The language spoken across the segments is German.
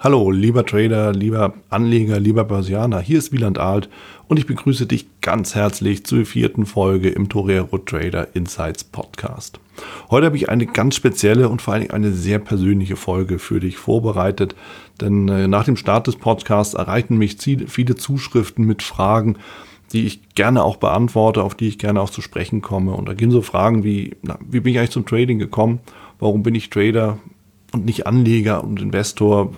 Hallo, lieber Trader, lieber Anleger, lieber Börsianer, hier ist Wieland Alt und ich begrüße dich ganz herzlich zur vierten Folge im Torero Trader Insights Podcast. Heute habe ich eine ganz spezielle und vor allem eine sehr persönliche Folge für dich vorbereitet, denn äh, nach dem Start des Podcasts erreichen mich viele Zuschriften mit Fragen, die ich gerne auch beantworte, auf die ich gerne auch zu sprechen komme. Und da gehen so Fragen wie, na, wie bin ich eigentlich zum Trading gekommen? Warum bin ich Trader? Und nicht Anleger und Investor.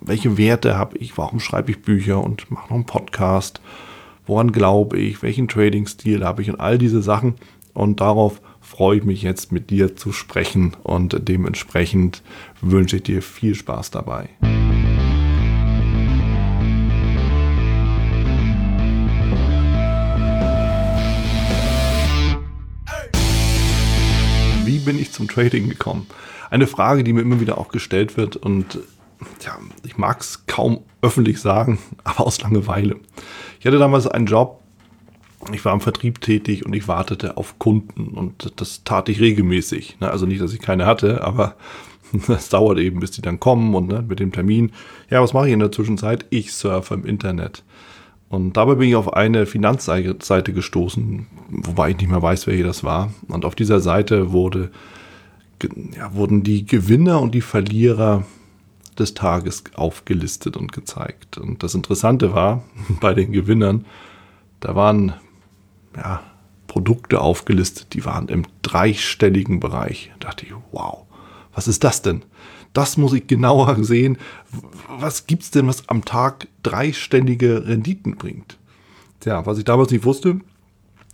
Welche Werte habe ich? Warum schreibe ich Bücher und mache noch einen Podcast? Woran glaube ich? Welchen Trading-Stil habe ich? Und all diese Sachen. Und darauf freue ich mich jetzt mit dir zu sprechen. Und dementsprechend wünsche ich dir viel Spaß dabei. Bin ich zum Trading gekommen? eine Frage, die mir immer wieder auch gestellt wird und ja, ich mag es kaum öffentlich sagen, aber aus Langeweile. Ich hatte damals einen Job, ich war im Vertrieb tätig und ich wartete auf Kunden und das tat ich regelmäßig. Ne? Also nicht, dass ich keine hatte, aber das dauert eben, bis die dann kommen und ne, mit dem Termin. Ja, was mache ich in der Zwischenzeit? Ich surfe im Internet. Und dabei bin ich auf eine Finanzseite gestoßen, wobei ich nicht mehr weiß, welche das war. Und auf dieser Seite wurde ja, wurden die Gewinner und die Verlierer des Tages aufgelistet und gezeigt. Und das Interessante war, bei den Gewinnern, da waren ja, Produkte aufgelistet, die waren im dreistelligen Bereich. Da dachte ich, wow, was ist das denn? Das muss ich genauer sehen. Was gibt es denn, was am Tag dreistellige Renditen bringt? Tja, was ich damals nicht wusste,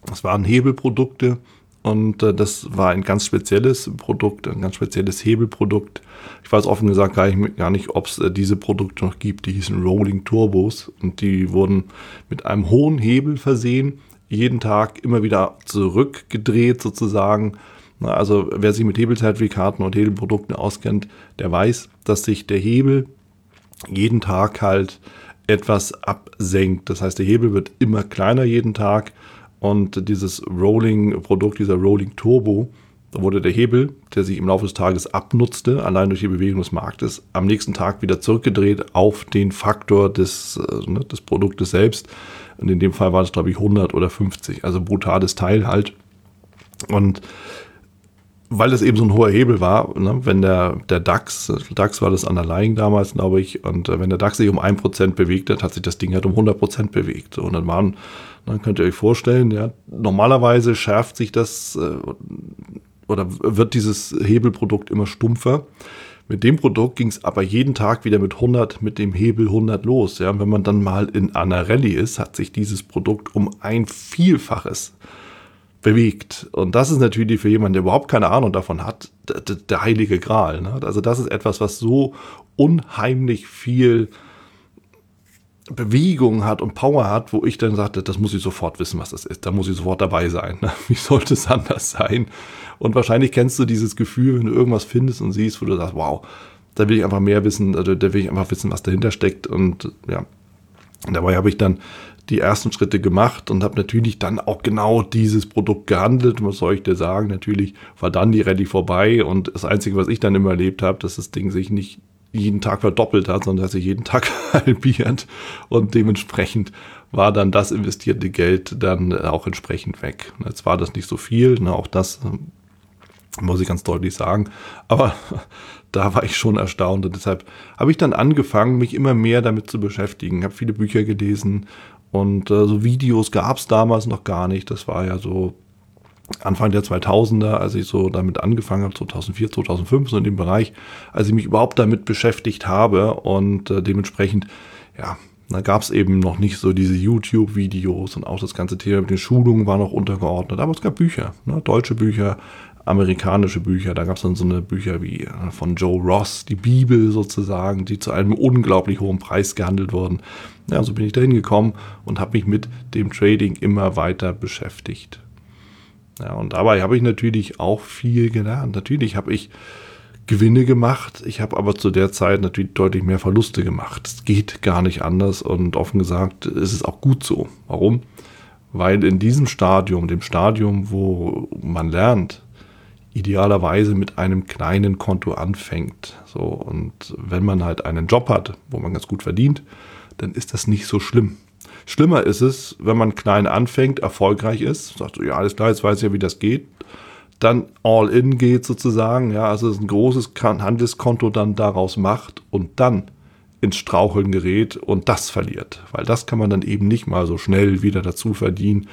das waren Hebelprodukte, und äh, das war ein ganz spezielles Produkt, ein ganz spezielles Hebelprodukt. Ich weiß offen gesagt gar nicht, gar nicht ob es äh, diese Produkte noch gibt. Die hießen Rolling Turbos und die wurden mit einem hohen Hebel versehen, jeden Tag immer wieder zurückgedreht sozusagen. Na, also wer sich mit Hebelzertifikaten und Hebelprodukten auskennt, der weiß, dass sich der Hebel jeden Tag halt etwas absenkt. Das heißt, der Hebel wird immer kleiner jeden Tag und dieses Rolling-Produkt, dieser Rolling Turbo, da wurde der Hebel, der sich im Laufe des Tages abnutzte, allein durch die Bewegung des Marktes, am nächsten Tag wieder zurückgedreht auf den Faktor des, äh, ne, des Produktes selbst. Und in dem Fall war es, glaube ich, 100 oder 50. Also brutales Teil halt. Und weil das eben so ein hoher Hebel war, ne, wenn der, der DAX, DAX war das Underlying damals, glaube ich, und äh, wenn der DAX sich um 1% bewegt hat, hat sich das Ding halt um 100% bewegt. Und dann waren, dann könnt ihr euch vorstellen, ja, normalerweise schärft sich das äh, oder wird dieses Hebelprodukt immer stumpfer. Mit dem Produkt ging es aber jeden Tag wieder mit 100, mit dem Hebel 100 los. Ja, wenn man dann mal in einer Rallye ist, hat sich dieses Produkt um ein Vielfaches bewegt. Und das ist natürlich für jemanden, der überhaupt keine Ahnung davon hat, der, heilige Gral. Ne? Also das ist etwas, was so unheimlich viel Bewegung hat und Power hat, wo ich dann sagte, das muss ich sofort wissen, was das ist. Da muss ich sofort dabei sein. Ne? Wie sollte es anders sein? Und wahrscheinlich kennst du dieses Gefühl, wenn du irgendwas findest und siehst, wo du sagst, wow, da will ich einfach mehr wissen, also da will ich einfach wissen, was dahinter steckt. Und ja, dabei habe ich dann die ersten Schritte gemacht und habe natürlich dann auch genau dieses Produkt gehandelt. Was soll ich dir sagen? Natürlich war dann die Rallye vorbei und das Einzige, was ich dann immer erlebt habe, dass das Ding sich nicht jeden Tag verdoppelt hat, sondern dass sich jeden Tag halbiert und dementsprechend war dann das investierte Geld dann auch entsprechend weg. Jetzt war das nicht so viel, ne, auch das ähm, muss ich ganz deutlich sagen, aber da war ich schon erstaunt und deshalb habe ich dann angefangen, mich immer mehr damit zu beschäftigen, habe viele Bücher gelesen und äh, so Videos gab es damals noch gar nicht. Das war ja so Anfang der 2000er, als ich so damit angefangen habe, 2004, 2005, so in dem Bereich, als ich mich überhaupt damit beschäftigt habe und äh, dementsprechend, ja, da gab es eben noch nicht so diese YouTube-Videos und auch das ganze Thema mit den Schulungen war noch untergeordnet. Aber es gab Bücher, ne, deutsche Bücher, amerikanische Bücher. Da gab es dann so eine Bücher wie äh, von Joe Ross, die Bibel sozusagen, die zu einem unglaublich hohen Preis gehandelt wurden. Ja, so bin ich da hingekommen und habe mich mit dem Trading immer weiter beschäftigt. Ja, und dabei habe ich natürlich auch viel gelernt. Natürlich habe ich Gewinne gemacht. Ich habe aber zu der Zeit natürlich deutlich mehr Verluste gemacht. Es geht gar nicht anders und offen gesagt ist es auch gut so. Warum? Weil in diesem Stadium, dem Stadium, wo man lernt, idealerweise mit einem kleinen Konto anfängt. So, und wenn man halt einen Job hat, wo man ganz gut verdient, dann ist das nicht so schlimm. Schlimmer ist es, wenn man klein anfängt, erfolgreich ist, sagt so, ja, alles klar, jetzt weiß ich ja, wie das geht, dann all in geht sozusagen, ja, also ein großes Handelskonto dann daraus macht und dann ins Straucheln gerät und das verliert, weil das kann man dann eben nicht mal so schnell wieder dazu verdienen.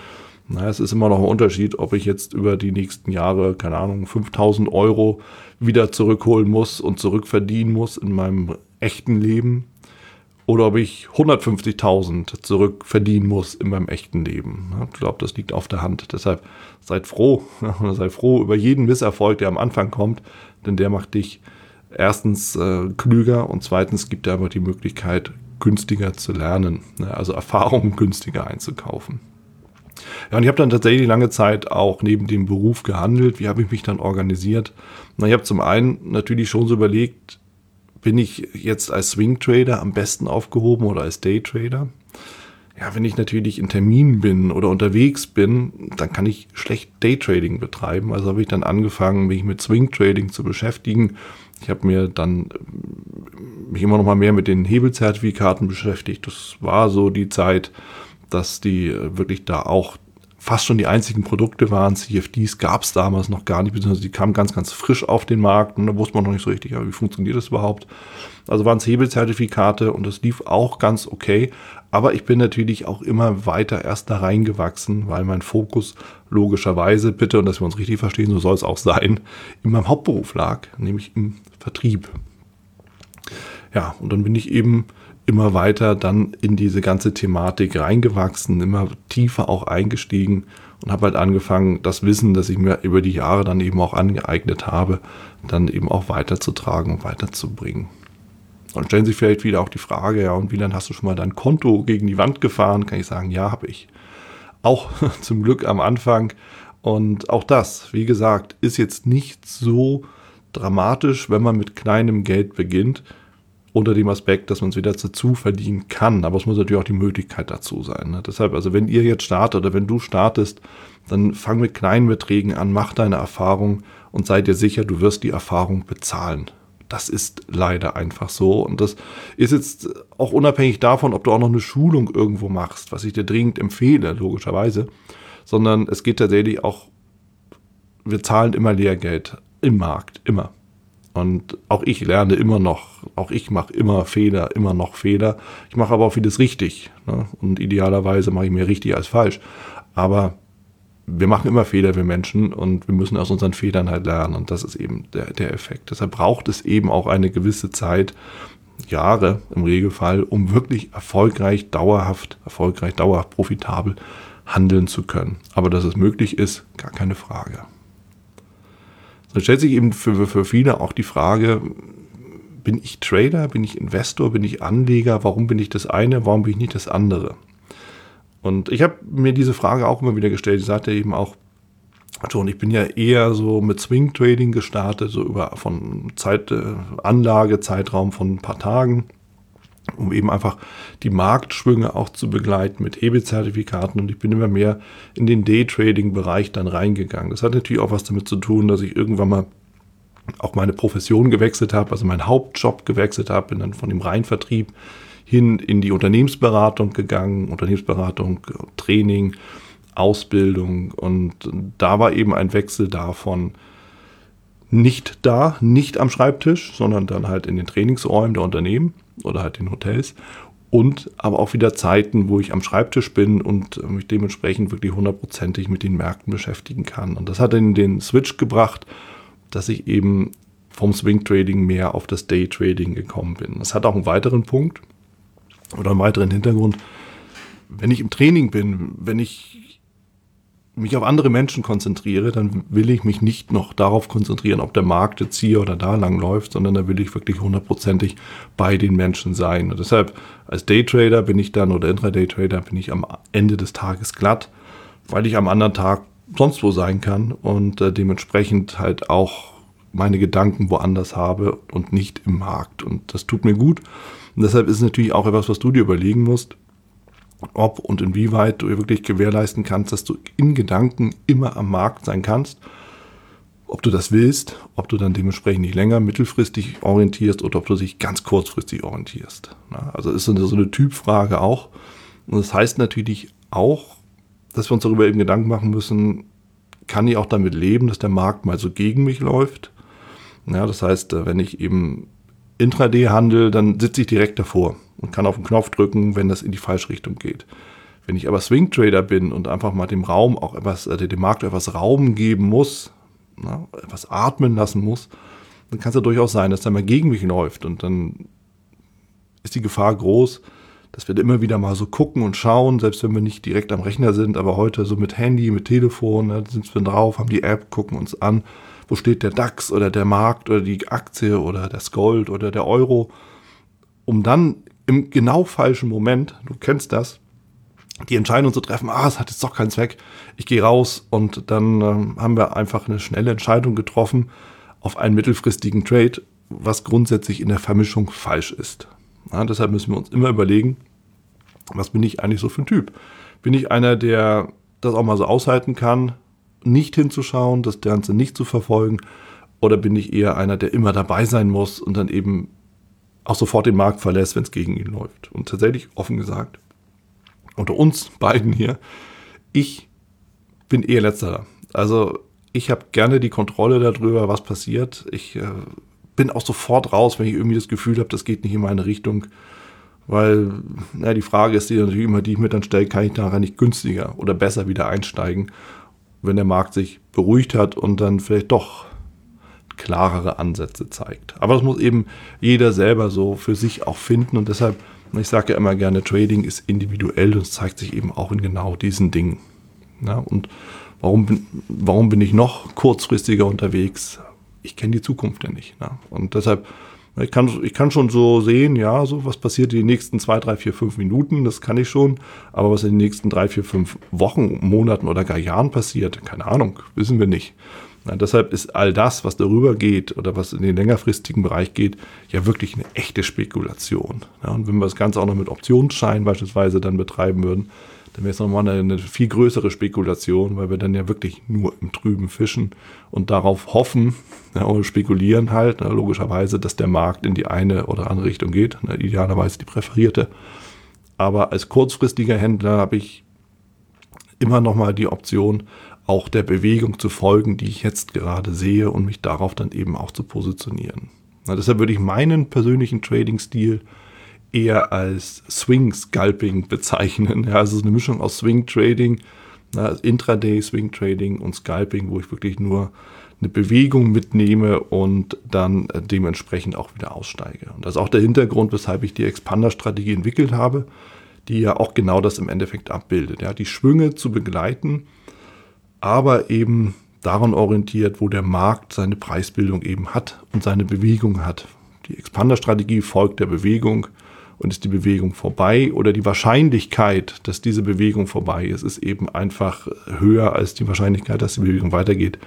Na, es ist immer noch ein Unterschied, ob ich jetzt über die nächsten Jahre, keine Ahnung, 5000 Euro wieder zurückholen muss und zurückverdienen muss in meinem echten Leben oder ob ich 150.000 zurückverdienen muss in meinem echten Leben. Ich glaube, das liegt auf der Hand. Deshalb seid froh, sei froh über jeden Misserfolg, der am Anfang kommt, denn der macht dich erstens äh, klüger und zweitens gibt er aber die Möglichkeit, günstiger zu lernen, ne? also Erfahrungen günstiger einzukaufen. Ja, und ich habe dann tatsächlich lange Zeit auch neben dem Beruf gehandelt. Wie habe ich mich dann organisiert? Na, ich habe zum einen natürlich schon so überlegt, bin ich jetzt als Swing Trader am besten aufgehoben oder als Day Trader? Ja, wenn ich natürlich in Terminen bin oder unterwegs bin, dann kann ich schlecht Daytrading betreiben. Also habe ich dann angefangen, mich mit Swing Trading zu beschäftigen. Ich habe mir dann mich immer noch mal mehr mit den Hebelzertifikaten beschäftigt. Das war so die Zeit, dass die wirklich da auch fast schon die einzigen Produkte waren. CFDs gab es damals noch gar nicht, beziehungsweise die kamen ganz, ganz frisch auf den Markt und da wusste man noch nicht so richtig, wie funktioniert das überhaupt. Also waren es Hebelzertifikate und das lief auch ganz okay. Aber ich bin natürlich auch immer weiter erst da reingewachsen, weil mein Fokus logischerweise, bitte, und dass wir uns richtig verstehen, so soll es auch sein, in meinem Hauptberuf lag, nämlich im Vertrieb. Ja, und dann bin ich eben immer weiter dann in diese ganze Thematik reingewachsen, immer tiefer auch eingestiegen und habe halt angefangen, das Wissen, das ich mir über die Jahre dann eben auch angeeignet habe, dann eben auch weiterzutragen und weiterzubringen. Und stellen sich vielleicht wieder auch die Frage, ja, und wie lange hast du schon mal dein Konto gegen die Wand gefahren? Kann ich sagen, ja, habe ich. Auch zum Glück am Anfang. Und auch das, wie gesagt, ist jetzt nicht so dramatisch, wenn man mit kleinem Geld beginnt unter dem Aspekt, dass man es wieder dazu verdienen kann. Aber es muss natürlich auch die Möglichkeit dazu sein. Ne? Deshalb, also wenn ihr jetzt startet oder wenn du startest, dann fang mit kleinen Beträgen an, mach deine Erfahrung und sei dir sicher, du wirst die Erfahrung bezahlen. Das ist leider einfach so. Und das ist jetzt auch unabhängig davon, ob du auch noch eine Schulung irgendwo machst, was ich dir dringend empfehle, logischerweise. Sondern es geht tatsächlich auch, wir zahlen immer Lehrgeld im Markt, immer. Und auch ich lerne immer noch, auch ich mache immer Fehler, immer noch Fehler. Ich mache aber auch vieles richtig. Ne? Und idealerweise mache ich mehr richtig als falsch. Aber wir machen immer Fehler, wir Menschen, und wir müssen aus unseren Fehlern halt lernen. Und das ist eben der, der Effekt. Deshalb braucht es eben auch eine gewisse Zeit, Jahre im Regelfall, um wirklich erfolgreich, dauerhaft, erfolgreich, dauerhaft profitabel handeln zu können. Aber dass es möglich ist, gar keine Frage. Da stellt sich eben für, für viele auch die Frage, bin ich Trader, bin ich Investor, bin ich Anleger, warum bin ich das eine, warum bin ich nicht das andere? Und ich habe mir diese Frage auch immer wieder gestellt. Ich sagte eben auch schon, ich bin ja eher so mit Swing Trading gestartet, so über von Zeit, äh, Anlage, Zeitraum von ein paar Tagen um eben einfach die Marktschwünge auch zu begleiten mit Hebelzertifikaten. Und ich bin immer mehr in den Daytrading-Bereich dann reingegangen. Das hat natürlich auch was damit zu tun, dass ich irgendwann mal auch meine Profession gewechselt habe, also meinen Hauptjob gewechselt habe, bin dann von dem Reinvertrieb hin in die Unternehmensberatung gegangen, Unternehmensberatung, Training, Ausbildung und da war eben ein Wechsel davon, nicht da, nicht am Schreibtisch, sondern dann halt in den Trainingsräumen der Unternehmen oder halt in Hotels. Und aber auch wieder Zeiten, wo ich am Schreibtisch bin und mich dementsprechend wirklich hundertprozentig mit den Märkten beschäftigen kann. Und das hat dann den Switch gebracht, dass ich eben vom Swing Trading mehr auf das Day Trading gekommen bin. Das hat auch einen weiteren Punkt oder einen weiteren Hintergrund. Wenn ich im Training bin, wenn ich mich auf andere Menschen konzentriere, dann will ich mich nicht noch darauf konzentrieren, ob der Markt jetzt hier oder da lang läuft, sondern da will ich wirklich hundertprozentig bei den Menschen sein. Und deshalb als Daytrader bin ich dann oder Intraday-Trader bin ich am Ende des Tages glatt, weil ich am anderen Tag sonst wo sein kann und äh, dementsprechend halt auch meine Gedanken woanders habe und nicht im Markt. Und das tut mir gut. Und deshalb ist es natürlich auch etwas, was du dir überlegen musst ob und inwieweit du wirklich gewährleisten kannst, dass du in Gedanken immer am Markt sein kannst. ob du das willst, ob du dann dementsprechend nicht länger mittelfristig orientierst oder ob du dich ganz kurzfristig orientierst. Also ist so eine, Typfrage auch. Und das heißt natürlich auch, dass wir uns darüber eben Gedanken machen müssen, kann ich auch damit leben, dass der Markt mal so gegen mich läuft? Ja, das heißt, äh, wenn ich eben Intraday handle, dann sitze ich direkt davor und kann auf den Knopf drücken, wenn das in die falsche Richtung geht. Wenn ich aber Swing Trader bin und einfach mal dem Raum auch etwas, äh, dem Markt etwas Raum geben muss, na, etwas atmen lassen muss, dann kann es ja durchaus sein, dass er mal gegen mich läuft und dann ist die Gefahr groß, dass wir da immer wieder mal so gucken und schauen, selbst wenn wir nicht direkt am Rechner sind, aber heute so mit Handy, mit Telefon, da sind wir drauf, haben die App, gucken uns an, wo steht der DAX oder der Markt oder die Aktie oder das Gold oder der Euro, um dann im genau falschen Moment, du kennst das, die Entscheidung zu treffen, ah, es hat jetzt doch keinen Zweck, ich gehe raus und dann ähm, haben wir einfach eine schnelle Entscheidung getroffen auf einen mittelfristigen Trade, was grundsätzlich in der Vermischung falsch ist. Ja, deshalb müssen wir uns immer überlegen, was bin ich eigentlich so für ein Typ? Bin ich einer, der das auch mal so aushalten kann, nicht hinzuschauen, das Ganze nicht zu verfolgen? Oder bin ich eher einer, der immer dabei sein muss und dann eben auch sofort den Markt verlässt, wenn es gegen ihn läuft? Und tatsächlich, offen gesagt, unter uns beiden hier, ich bin eher letzterer. Also ich habe gerne die Kontrolle darüber, was passiert. Ich äh, bin auch sofort raus, wenn ich irgendwie das Gefühl habe, das geht nicht in meine Richtung. Weil, na, die Frage ist die natürlich immer, die ich mir dann stelle, kann ich daran nicht günstiger oder besser wieder einsteigen, wenn der Markt sich beruhigt hat und dann vielleicht doch klarere Ansätze zeigt. Aber das muss eben jeder selber so für sich auch finden und deshalb, ich sage ja immer gerne, Trading ist individuell und es zeigt sich eben auch in genau diesen Dingen. Ja, und warum bin, warum bin ich noch kurzfristiger unterwegs? ich kenne die Zukunft ja nicht. Ne? Und deshalb, ich kann, ich kann schon so sehen, ja, so was passiert in den nächsten zwei, drei, vier, fünf Minuten, das kann ich schon. Aber was in den nächsten drei, vier, fünf Wochen, Monaten oder gar Jahren passiert, keine Ahnung, wissen wir nicht. Ja, deshalb ist all das, was darüber geht oder was in den längerfristigen Bereich geht, ja wirklich eine echte Spekulation. Ja, und wenn wir das Ganze auch noch mit Optionsscheinen beispielsweise dann betreiben würden, dann wäre es nochmal eine, eine viel größere Spekulation, weil wir dann ja wirklich nur im Trüben fischen und darauf hoffen ja, oder spekulieren halt, ne, logischerweise, dass der Markt in die eine oder andere Richtung geht, ne, idealerweise die präferierte. Aber als kurzfristiger Händler habe ich immer nochmal die Option, auch der Bewegung zu folgen, die ich jetzt gerade sehe und mich darauf dann eben auch zu positionieren. Na, deshalb würde ich meinen persönlichen Trading-Stil eher als Swing-Scalping bezeichnen. Ja, also eine Mischung aus Swing-Trading, Intraday Swing-Trading und Scalping, wo ich wirklich nur eine Bewegung mitnehme und dann äh, dementsprechend auch wieder aussteige. Und das ist auch der Hintergrund, weshalb ich die Expander-Strategie entwickelt habe, die ja auch genau das im Endeffekt abbildet. Ja, die Schwünge zu begleiten, aber eben daran orientiert, wo der Markt seine Preisbildung eben hat und seine Bewegung hat. Die Expander-Strategie folgt der Bewegung und ist die Bewegung vorbei oder die Wahrscheinlichkeit, dass diese Bewegung vorbei ist, ist eben einfach höher als die Wahrscheinlichkeit, dass die Bewegung weitergeht.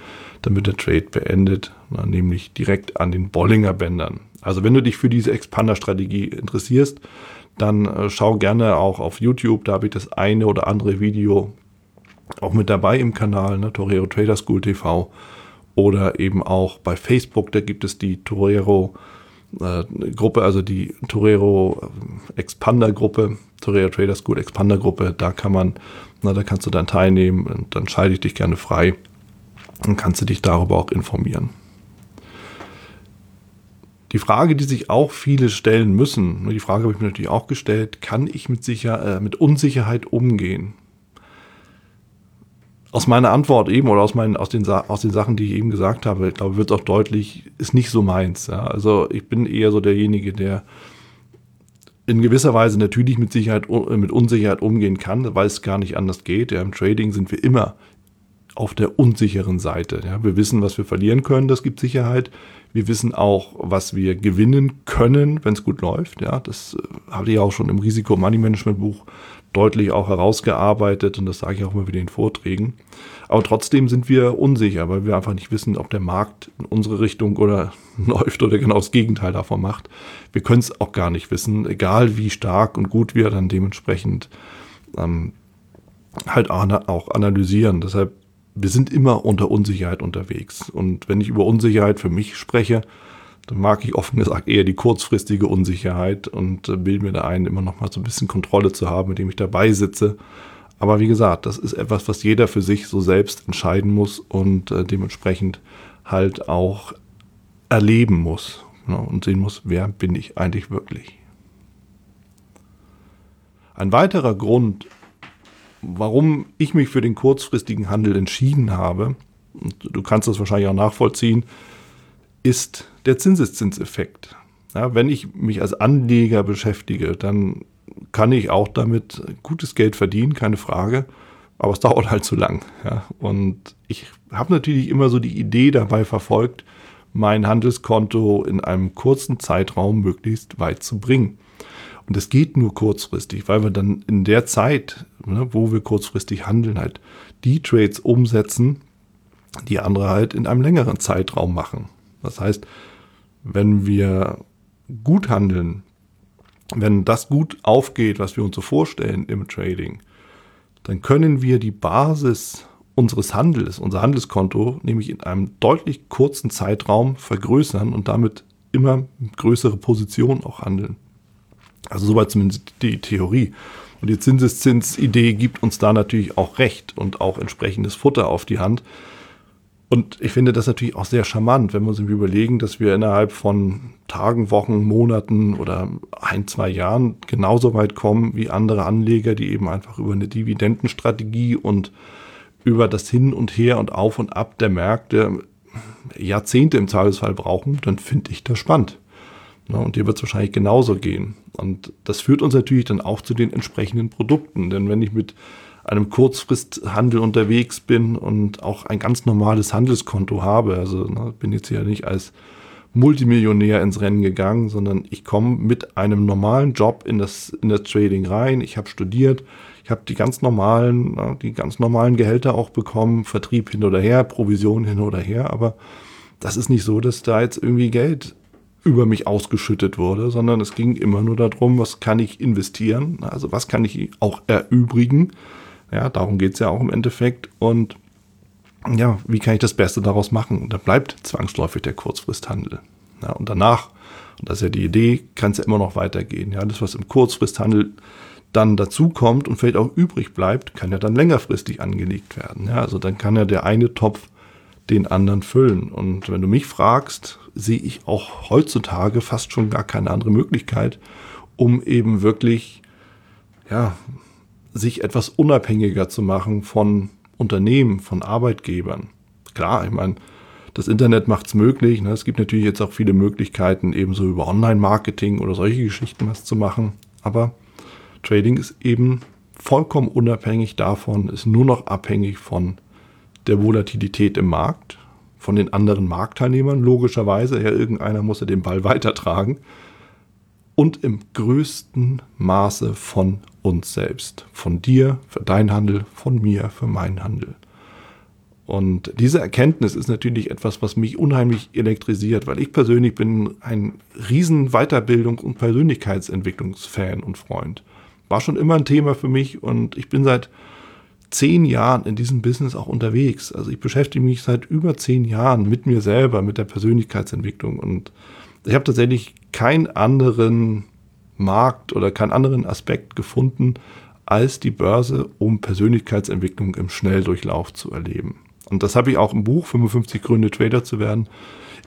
Wird der Trade beendet, nämlich direkt an den Bollinger Bändern. Also wenn du dich für diese Expander-Strategie interessierst, dann äh, schau gerne auch auf YouTube, da habe ich das eine oder andere Video auch mit dabei im Kanal, ne, Torero Trader School TV oder eben auch bei Facebook, da gibt es die Torero äh, Gruppe, also die Torero äh, Expander Gruppe, Torero Trader School Expander Gruppe, da kann man, na, da kannst du dann teilnehmen und dann schalte ich dich gerne frei und kannst du dich darüber auch informieren. Die Frage, die sich auch viele stellen müssen, die Frage habe ich mir natürlich auch gestellt, kann ich mit, Sicher äh, mit Unsicherheit umgehen? Aus meiner Antwort eben oder aus, meinen, aus, den, aus den Sachen, die ich eben gesagt habe, ich glaube, wird auch deutlich, ist nicht so meins. Ja. Also ich bin eher so derjenige, der in gewisser Weise natürlich mit Sicherheit, mit Unsicherheit umgehen kann, weil es gar nicht anders geht. Ja, Im Trading sind wir immer auf der unsicheren Seite. Ja. Wir wissen, was wir verlieren können, das gibt Sicherheit. Wir wissen auch, was wir gewinnen können, wenn es gut läuft. Ja, das äh, hatte ich auch schon im Risiko-Money-Management-Buch deutlich auch herausgearbeitet und das sage ich auch immer wieder in Vorträgen. Aber trotzdem sind wir unsicher, weil wir einfach nicht wissen, ob der Markt in unsere Richtung oder läuft oder genau das Gegenteil davon macht. Wir können es auch gar nicht wissen, egal wie stark und gut wir dann dementsprechend ähm, halt auch analysieren. Deshalb wir sind immer unter Unsicherheit unterwegs. Und wenn ich über Unsicherheit für mich spreche, dann mag ich offen gesagt eher die kurzfristige Unsicherheit und äh, bilde mir da ein, immer noch mal so ein bisschen Kontrolle zu haben, indem ich dabei sitze. Aber wie gesagt, das ist etwas, was jeder für sich so selbst entscheiden muss und äh, dementsprechend halt auch erleben muss ne, und sehen muss, wer bin ich eigentlich wirklich. Ein weiterer Grund, warum ich mich für den kurzfristigen Handel entschieden habe, und du kannst das wahrscheinlich auch nachvollziehen, ist der Zinseszinseffekt. Ja, wenn ich mich als Anleger beschäftige, dann kann ich auch damit gutes Geld verdienen, keine Frage. Aber es dauert halt zu lang. Ja. Und ich habe natürlich immer so die Idee dabei verfolgt, mein Handelskonto in einem kurzen Zeitraum möglichst weit zu bringen. Und es geht nur kurzfristig, weil wir dann in der Zeit, ne, wo wir kurzfristig handeln, halt die Trades umsetzen, die andere halt in einem längeren Zeitraum machen. Das heißt, wenn wir gut handeln, wenn das gut aufgeht, was wir uns so vorstellen im Trading, dann können wir die Basis unseres Handels, unser Handelskonto, nämlich in einem deutlich kurzen Zeitraum vergrößern und damit immer größere Positionen auch handeln. Also soweit zumindest die Theorie. Und die Zinseszins-Idee gibt uns da natürlich auch recht und auch entsprechendes Futter auf die Hand. Und ich finde das natürlich auch sehr charmant, wenn wir uns überlegen, dass wir innerhalb von Tagen, Wochen, Monaten oder ein, zwei Jahren genauso weit kommen wie andere Anleger, die eben einfach über eine Dividendenstrategie und über das Hin und Her und Auf und Ab der Märkte Jahrzehnte im Zweifelsfall brauchen, dann finde ich das spannend. Ne, und dir wird es wahrscheinlich genauso gehen. Und das führt uns natürlich dann auch zu den entsprechenden Produkten. Denn wenn ich mit einem Kurzfristhandel unterwegs bin und auch ein ganz normales Handelskonto habe, also ne, bin jetzt ja nicht als Multimillionär ins Rennen gegangen, sondern ich komme mit einem normalen Job in das, in das Trading rein. Ich habe studiert, ich habe die ganz normalen, ne, die ganz normalen Gehälter auch bekommen, Vertrieb hin oder her, Provision hin oder her, aber das ist nicht so, dass da jetzt irgendwie Geld über mich ausgeschüttet wurde, sondern es ging immer nur darum, was kann ich investieren, also was kann ich auch erübrigen. Ja, darum geht es ja auch im Endeffekt. Und ja, wie kann ich das Beste daraus machen? Und da bleibt zwangsläufig der Kurzfristhandel. Ja, und danach, und das ist ja die Idee, kann es ja immer noch weitergehen. Ja, das, was im Kurzfristhandel dann dazukommt und vielleicht auch übrig bleibt, kann ja dann längerfristig angelegt werden. Ja, also dann kann ja der eine Topf den anderen füllen. Und wenn du mich fragst, sehe ich auch heutzutage fast schon gar keine andere Möglichkeit, um eben wirklich, ja, sich etwas unabhängiger zu machen von Unternehmen, von Arbeitgebern. Klar, ich meine, das Internet macht es möglich. Ne? Es gibt natürlich jetzt auch viele Möglichkeiten, eben so über Online-Marketing oder solche Geschichten was zu machen. Aber Trading ist eben vollkommen unabhängig davon, ist nur noch abhängig von der Volatilität im Markt, von den anderen Marktteilnehmern, logischerweise. Ja, irgendeiner muss ja den Ball weitertragen. Und im größten Maße von uns selbst. Von dir für deinen Handel, von mir für meinen Handel. Und diese Erkenntnis ist natürlich etwas, was mich unheimlich elektrisiert, weil ich persönlich bin ein riesen Weiterbildung- und Persönlichkeitsentwicklungsfan und Freund. War schon immer ein Thema für mich und ich bin seit zehn Jahren in diesem Business auch unterwegs. Also ich beschäftige mich seit über zehn Jahren mit mir selber, mit der Persönlichkeitsentwicklung und ich habe tatsächlich keinen anderen Markt oder keinen anderen Aspekt gefunden als die Börse, um Persönlichkeitsentwicklung im Schnelldurchlauf zu erleben. Und das habe ich auch im Buch 55 Gründe Trader zu werden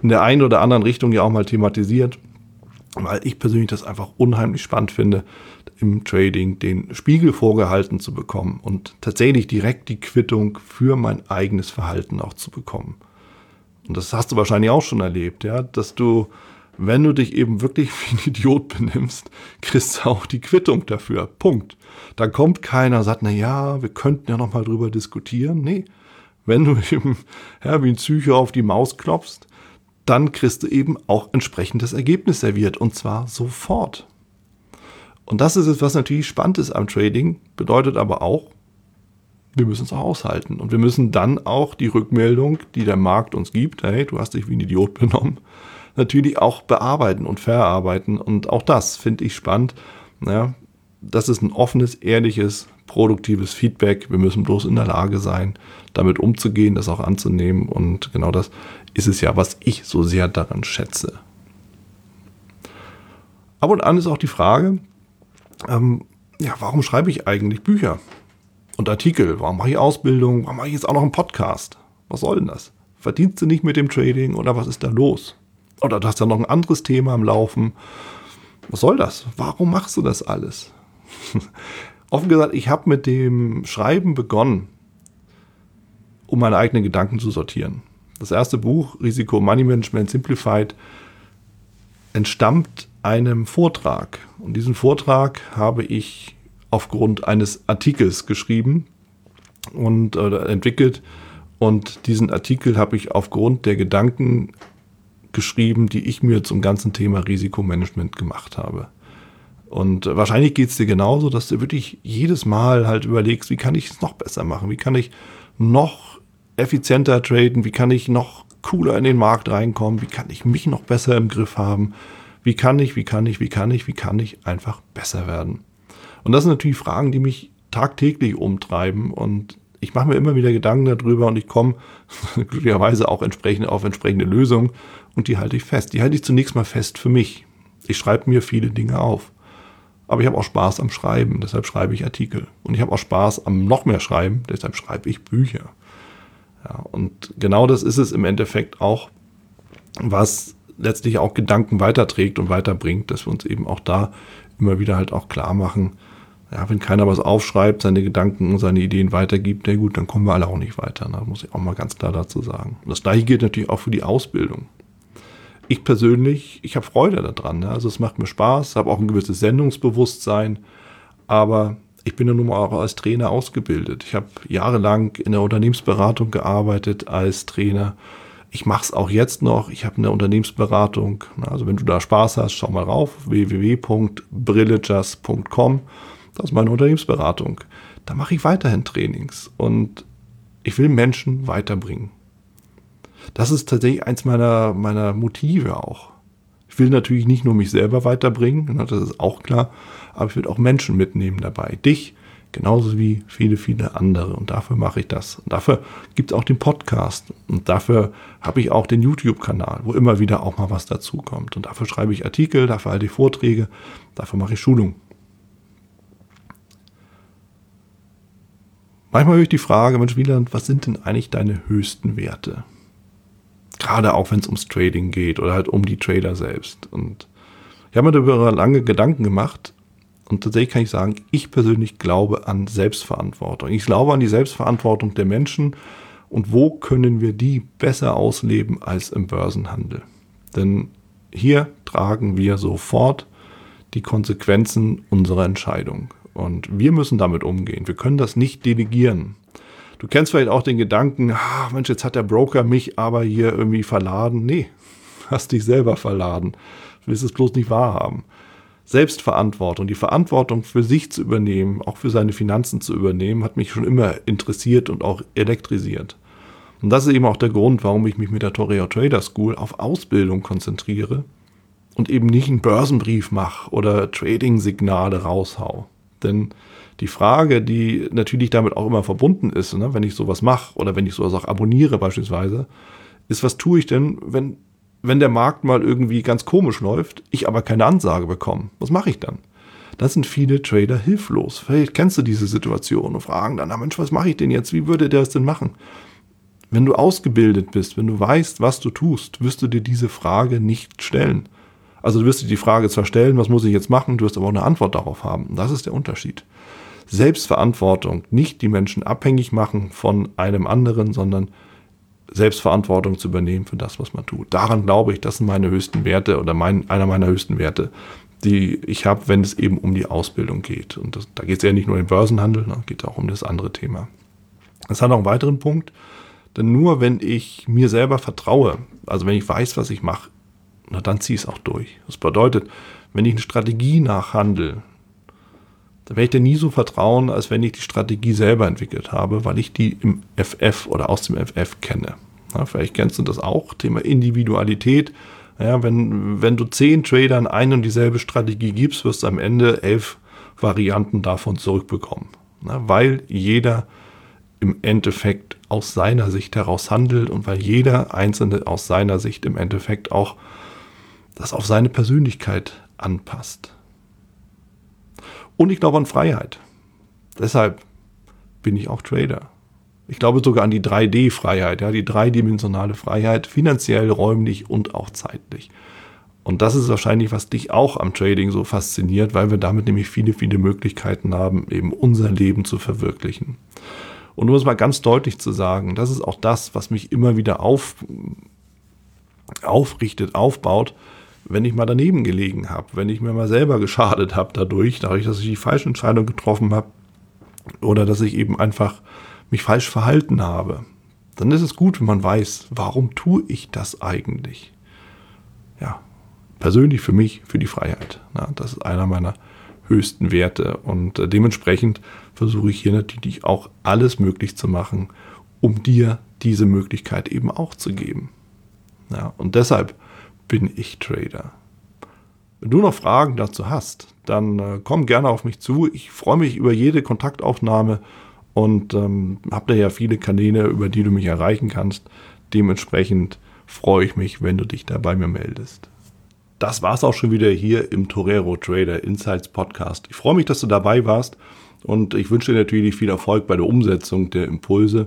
in der einen oder anderen Richtung ja auch mal thematisiert, weil ich persönlich das einfach unheimlich spannend finde, im Trading den Spiegel vorgehalten zu bekommen und tatsächlich direkt die Quittung für mein eigenes Verhalten auch zu bekommen. Und das hast du wahrscheinlich auch schon erlebt, ja, dass du, wenn du dich eben wirklich wie ein Idiot benimmst, kriegst du auch die Quittung dafür. Punkt. Da kommt keiner sagt, na ja, wir könnten ja noch mal drüber diskutieren. Nee, wenn du eben ja, wie ein Psycho auf die Maus klopfst, dann kriegst du eben auch entsprechendes Ergebnis serviert und zwar sofort. Und das ist es, was natürlich spannend ist am Trading, bedeutet aber auch, wir müssen es auch aushalten. Und wir müssen dann auch die Rückmeldung, die der Markt uns gibt, hey, du hast dich wie ein Idiot benommen, natürlich auch bearbeiten und verarbeiten. Und auch das finde ich spannend. Ja, das ist ein offenes, ehrliches produktives Feedback. Wir müssen bloß in der Lage sein, damit umzugehen, das auch anzunehmen. Und genau das ist es ja, was ich so sehr daran schätze. Ab und an ist auch die Frage, ähm, ja, warum schreibe ich eigentlich Bücher und Artikel? Warum mache ich Ausbildung? Warum mache ich jetzt auch noch einen Podcast? Was soll denn das? Verdienst du nicht mit dem Trading oder was ist da los? Oder du hast ja noch ein anderes Thema am Laufen. Was soll das? Warum machst du das alles? Offen gesagt, ich habe mit dem Schreiben begonnen, um meine eigenen Gedanken zu sortieren. Das erste Buch, Risiko Money Management Simplified, entstammt einem Vortrag. Und diesen Vortrag habe ich aufgrund eines Artikels geschrieben und äh, entwickelt. Und diesen Artikel habe ich aufgrund der Gedanken geschrieben, die ich mir zum ganzen Thema Risikomanagement gemacht habe. Und wahrscheinlich geht es dir genauso, dass du wirklich jedes Mal halt überlegst, wie kann ich es noch besser machen? Wie kann ich noch effizienter traden? Wie kann ich noch cooler in den Markt reinkommen? Wie kann ich mich noch besser im Griff haben? Wie kann ich, wie kann ich, wie kann ich, wie kann ich einfach besser werden? Und das sind natürlich Fragen, die mich tagtäglich umtreiben und ich mache mir immer wieder Gedanken darüber und ich komme glücklicherweise auch entsprechend auf entsprechende Lösungen und die halte ich fest. Die halte ich zunächst mal fest für mich. Ich schreibe mir viele Dinge auf. Aber ich habe auch Spaß am Schreiben, deshalb schreibe ich Artikel. Und ich habe auch Spaß am noch mehr Schreiben, deshalb schreibe ich Bücher. Ja, und genau das ist es im Endeffekt auch, was letztlich auch Gedanken weiterträgt und weiterbringt, dass wir uns eben auch da immer wieder halt auch klar machen, ja, wenn keiner was aufschreibt, seine Gedanken und seine Ideen weitergibt, na gut, dann kommen wir alle auch nicht weiter. Ne? muss ich auch mal ganz klar dazu sagen. Und das gleiche gilt natürlich auch für die Ausbildung. Ich persönlich, ich habe Freude daran. Ne? Also es macht mir Spaß, habe auch ein gewisses Sendungsbewusstsein, aber ich bin ja nun mal auch als Trainer ausgebildet. Ich habe jahrelang in der Unternehmensberatung gearbeitet als Trainer ich mache es auch jetzt noch. Ich habe eine Unternehmensberatung. Also wenn du da Spaß hast, schau mal rauf. www.brillegers.com. Das ist meine Unternehmensberatung. Da mache ich weiterhin Trainings und ich will Menschen weiterbringen. Das ist tatsächlich eins meiner, meiner Motive auch. Ich will natürlich nicht nur mich selber weiterbringen, das ist auch klar, aber ich will auch Menschen mitnehmen dabei. Dich, Genauso wie viele, viele andere. Und dafür mache ich das. Und dafür gibt es auch den Podcast. Und dafür habe ich auch den YouTube-Kanal, wo immer wieder auch mal was dazukommt. Und dafür schreibe ich Artikel, dafür halte ich Vorträge, dafür mache ich Schulung. Manchmal höre ich die Frage, Mensch, Wieland, was sind denn eigentlich deine höchsten Werte? Gerade auch wenn es ums Trading geht oder halt um die Trader selbst. Und ich habe mir darüber lange Gedanken gemacht und tatsächlich kann ich sagen, ich persönlich glaube an Selbstverantwortung. Ich glaube an die Selbstverantwortung der Menschen und wo können wir die besser ausleben als im Börsenhandel. Denn hier tragen wir sofort die Konsequenzen unserer Entscheidung. Und wir müssen damit umgehen. Wir können das nicht delegieren. Du kennst vielleicht auch den Gedanken, ah, Mensch, jetzt hat der Broker mich aber hier irgendwie verladen. Nee, hast dich selber verladen. Du willst es bloß nicht wahrhaben. Selbstverantwortung, die Verantwortung für sich zu übernehmen, auch für seine Finanzen zu übernehmen, hat mich schon immer interessiert und auch elektrisiert. Und das ist eben auch der Grund, warum ich mich mit der Toreo Trader School auf Ausbildung konzentriere und eben nicht einen Börsenbrief mache oder Trading-Signale raushau. Denn die Frage, die natürlich damit auch immer verbunden ist, ne, wenn ich sowas mache oder wenn ich sowas auch abonniere beispielsweise, ist, was tue ich denn, wenn wenn der Markt mal irgendwie ganz komisch läuft, ich aber keine Ansage bekomme, was mache ich dann? Da sind viele Trader hilflos. Vielleicht kennst du diese Situation und fragen dann, na Mensch, was mache ich denn jetzt? Wie würde der es denn machen? Wenn du ausgebildet bist, wenn du weißt, was du tust, wirst du dir diese Frage nicht stellen. Also du wirst dir die Frage zwar stellen, was muss ich jetzt machen, du wirst aber auch eine Antwort darauf haben. Das ist der Unterschied. Selbstverantwortung, nicht die Menschen abhängig machen von einem anderen, sondern Selbstverantwortung zu übernehmen für das, was man tut. Daran glaube ich, das sind meine höchsten Werte oder mein, einer meiner höchsten Werte, die ich habe, wenn es eben um die Ausbildung geht. Und das, da geht es ja nicht nur um den Börsenhandel, da geht auch um das andere Thema. Es hat noch einen weiteren Punkt, denn nur wenn ich mir selber vertraue, also wenn ich weiß, was ich mache, na, dann ziehe ich es auch durch. Das bedeutet, wenn ich eine Strategie nachhandle, dann werde ich dir nie so vertrauen, als wenn ich die Strategie selber entwickelt habe, weil ich die im FF oder aus dem FF kenne. Ja, vielleicht kennst du das auch, Thema Individualität. Ja, wenn, wenn du zehn Tradern eine und dieselbe Strategie gibst, wirst du am Ende elf Varianten davon zurückbekommen. Na, weil jeder im Endeffekt aus seiner Sicht heraus handelt und weil jeder Einzelne aus seiner Sicht im Endeffekt auch das auf seine Persönlichkeit anpasst. Und ich glaube an Freiheit. Deshalb bin ich auch Trader. Ich glaube sogar an die 3D-Freiheit, ja, die dreidimensionale Freiheit, finanziell, räumlich und auch zeitlich. Und das ist wahrscheinlich, was dich auch am Trading so fasziniert, weil wir damit nämlich viele, viele Möglichkeiten haben, eben unser Leben zu verwirklichen. Und um es mal ganz deutlich zu sagen, das ist auch das, was mich immer wieder auf, aufrichtet, aufbaut, wenn ich mal daneben gelegen habe, wenn ich mir mal selber geschadet habe dadurch, dadurch, dass ich die falsche Entscheidung getroffen habe oder dass ich eben einfach mich falsch verhalten habe, dann ist es gut, wenn man weiß, warum tue ich das eigentlich? Ja, persönlich für mich, für die Freiheit. Ja, das ist einer meiner höchsten Werte und äh, dementsprechend versuche ich hier natürlich auch alles möglich zu machen, um dir diese Möglichkeit eben auch zu geben. Ja, und deshalb bin ich Trader. Wenn du noch Fragen dazu hast, dann äh, komm gerne auf mich zu. Ich freue mich über jede Kontaktaufnahme und ähm, habe da ja viele Kanäle, über die du mich erreichen kannst. Dementsprechend freue ich mich, wenn du dich da bei mir meldest. Das war es auch schon wieder hier im Torero Trader Insights Podcast. Ich freue mich, dass du dabei warst und ich wünsche dir natürlich viel Erfolg bei der Umsetzung der Impulse.